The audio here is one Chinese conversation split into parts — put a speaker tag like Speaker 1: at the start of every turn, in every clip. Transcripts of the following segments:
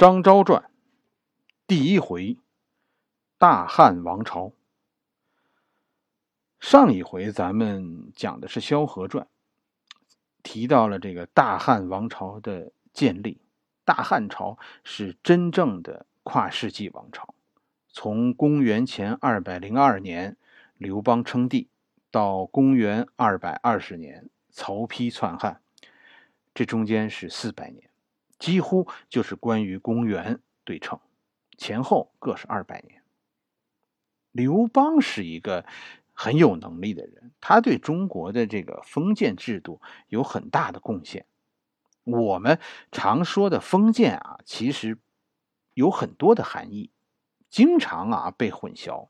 Speaker 1: 张昭传第一回：大汉王朝。上一回咱们讲的是萧何传，提到了这个大汉王朝的建立。大汉朝是真正的跨世纪王朝，从公元前二百零二年刘邦称帝，到公元二百二十年曹丕篡汉，这中间是四百年。几乎就是关于公元对称，前后各是二百年。刘邦是一个很有能力的人，他对中国的这个封建制度有很大的贡献。我们常说的封建啊，其实有很多的含义，经常啊被混淆。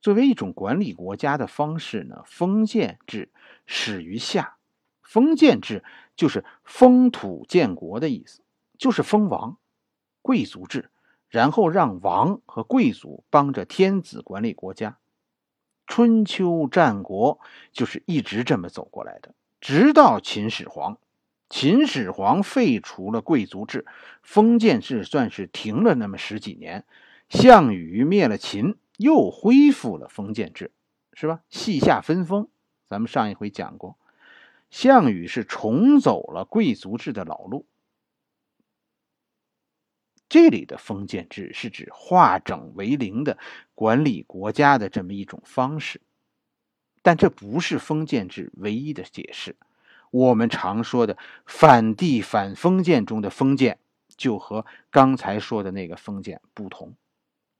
Speaker 1: 作为一种管理国家的方式呢，封建制始于夏。封建制就是封土建国的意思，就是封王，贵族制，然后让王和贵族帮着天子管理国家。春秋战国就是一直这么走过来的，直到秦始皇。秦始皇废除了贵族制，封建制算是停了那么十几年。项羽灭了秦，又恢复了封建制，是吧？西夏分封，咱们上一回讲过。项羽是重走了贵族制的老路。这里的封建制是指化整为零的管理国家的这么一种方式，但这不是封建制唯一的解释。我们常说的反帝反封建中的封建，就和刚才说的那个封建不同。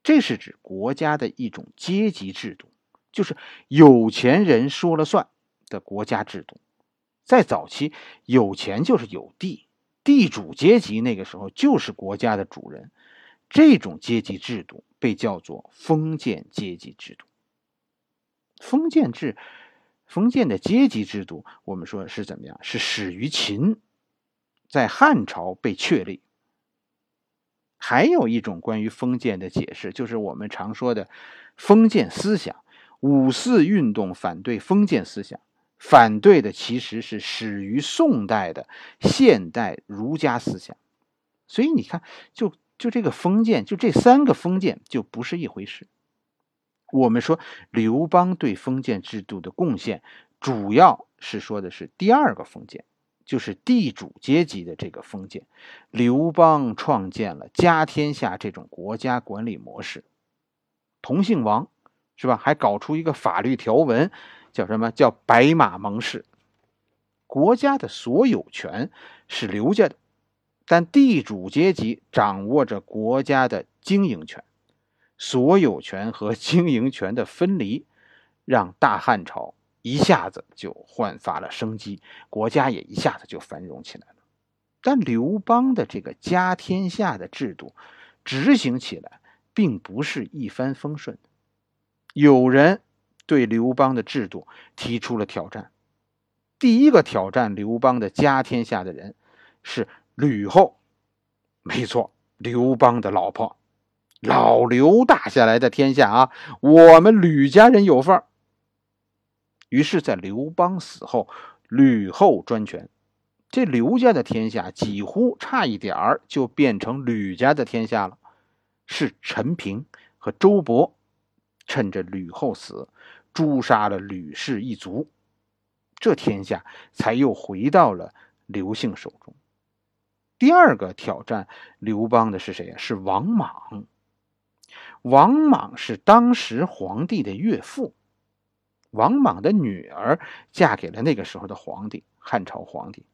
Speaker 1: 这是指国家的一种阶级制度，就是有钱人说了算的国家制度。在早期，有钱就是有地，地主阶级那个时候就是国家的主人，这种阶级制度被叫做封建阶级制度。封建制，封建的阶级制度，我们说是怎么样？是始于秦，在汉朝被确立。还有一种关于封建的解释，就是我们常说的封建思想，五四运动反对封建思想。反对的其实是始于宋代的现代儒家思想，所以你看，就就这个封建，就这三个封建就不是一回事。我们说刘邦对封建制度的贡献，主要是说的是第二个封建，就是地主阶级的这个封建。刘邦创建了家天下这种国家管理模式，同姓王，是吧？还搞出一个法律条文。叫什么叫白马盟誓？国家的所有权是刘家的，但地主阶级掌握着国家的经营权。所有权和经营权的分离，让大汉朝一下子就焕发了生机，国家也一下子就繁荣起来了。但刘邦的这个家天下的制度执行起来，并不是一帆风顺的，有人。对刘邦的制度提出了挑战。第一个挑战刘邦的家天下的人是吕后，没错，刘邦的老婆，老刘打下来的天下啊，我们吕家人有份儿。于是，在刘邦死后，吕后专权，这刘家的天下几乎差一点儿就变成吕家的天下了。是陈平和周勃趁着吕后死。诛杀了吕氏一族，这天下才又回到了刘姓手中。第二个挑战刘邦的是谁呀？是王莽。王莽是当时皇帝的岳父，王莽的女儿嫁给了那个时候的皇帝，汉朝皇帝。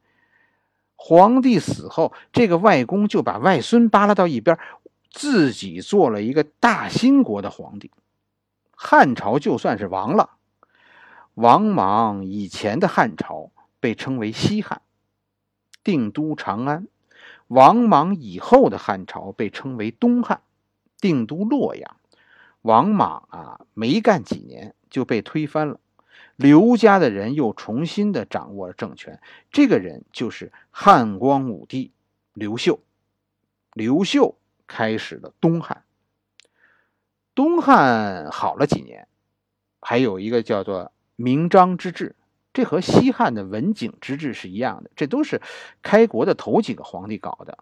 Speaker 1: 皇帝死后，这个外公就把外孙扒拉到一边，自己做了一个大新国的皇帝。汉朝就算是亡了。王莽以前的汉朝被称为西汉，定都长安；王莽以后的汉朝被称为东汉，定都洛阳。王莽啊，没干几年就被推翻了，刘家的人又重新的掌握了政权。这个人就是汉光武帝刘秀。刘秀开始了东汉。东汉好了几年，还有一个叫做明章之治，这和西汉的文景之治是一样的，这都是开国的头几个皇帝搞的。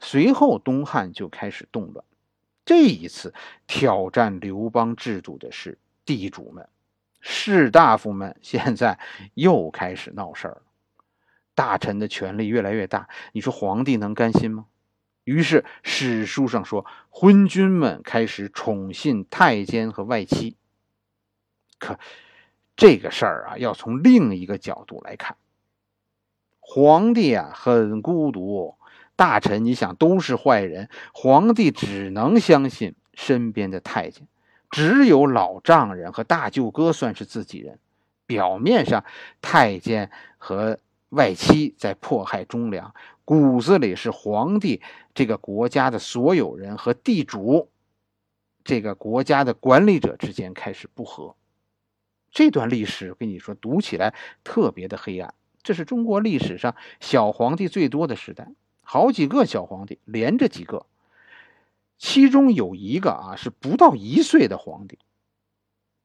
Speaker 1: 随后东汉就开始动乱。这一次挑战刘邦制度的是地主们，士大夫们现在又开始闹事儿了。大臣的权力越来越大，你说皇帝能甘心吗？于是史书上说，昏君们开始宠信太监和外戚。可这个事儿啊，要从另一个角度来看。皇帝啊，很孤独。大臣，你想都是坏人，皇帝只能相信身边的太监，只有老丈人和大舅哥算是自己人。表面上，太监和外戚在迫害忠良，骨子里是皇帝这个国家的所有人和地主这个国家的管理者之间开始不和。这段历史，跟你说，读起来特别的黑暗。这是中国历史上小皇帝最多的时代，好几个小皇帝连着几个，其中有一个啊是不到一岁的皇帝，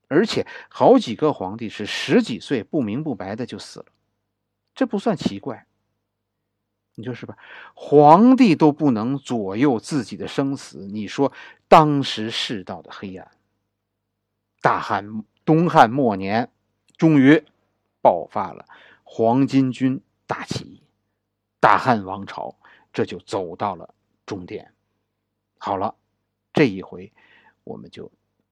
Speaker 1: 而且好几个皇帝是十几岁不明不白的就死了，这不算奇怪。你说是吧？皇帝都不能左右自己的生死，你说当时世道的黑暗。大汉东汉末年，终于爆发了。黄巾军大起义，大汉王朝这就走到了终点。好了，这一回我们就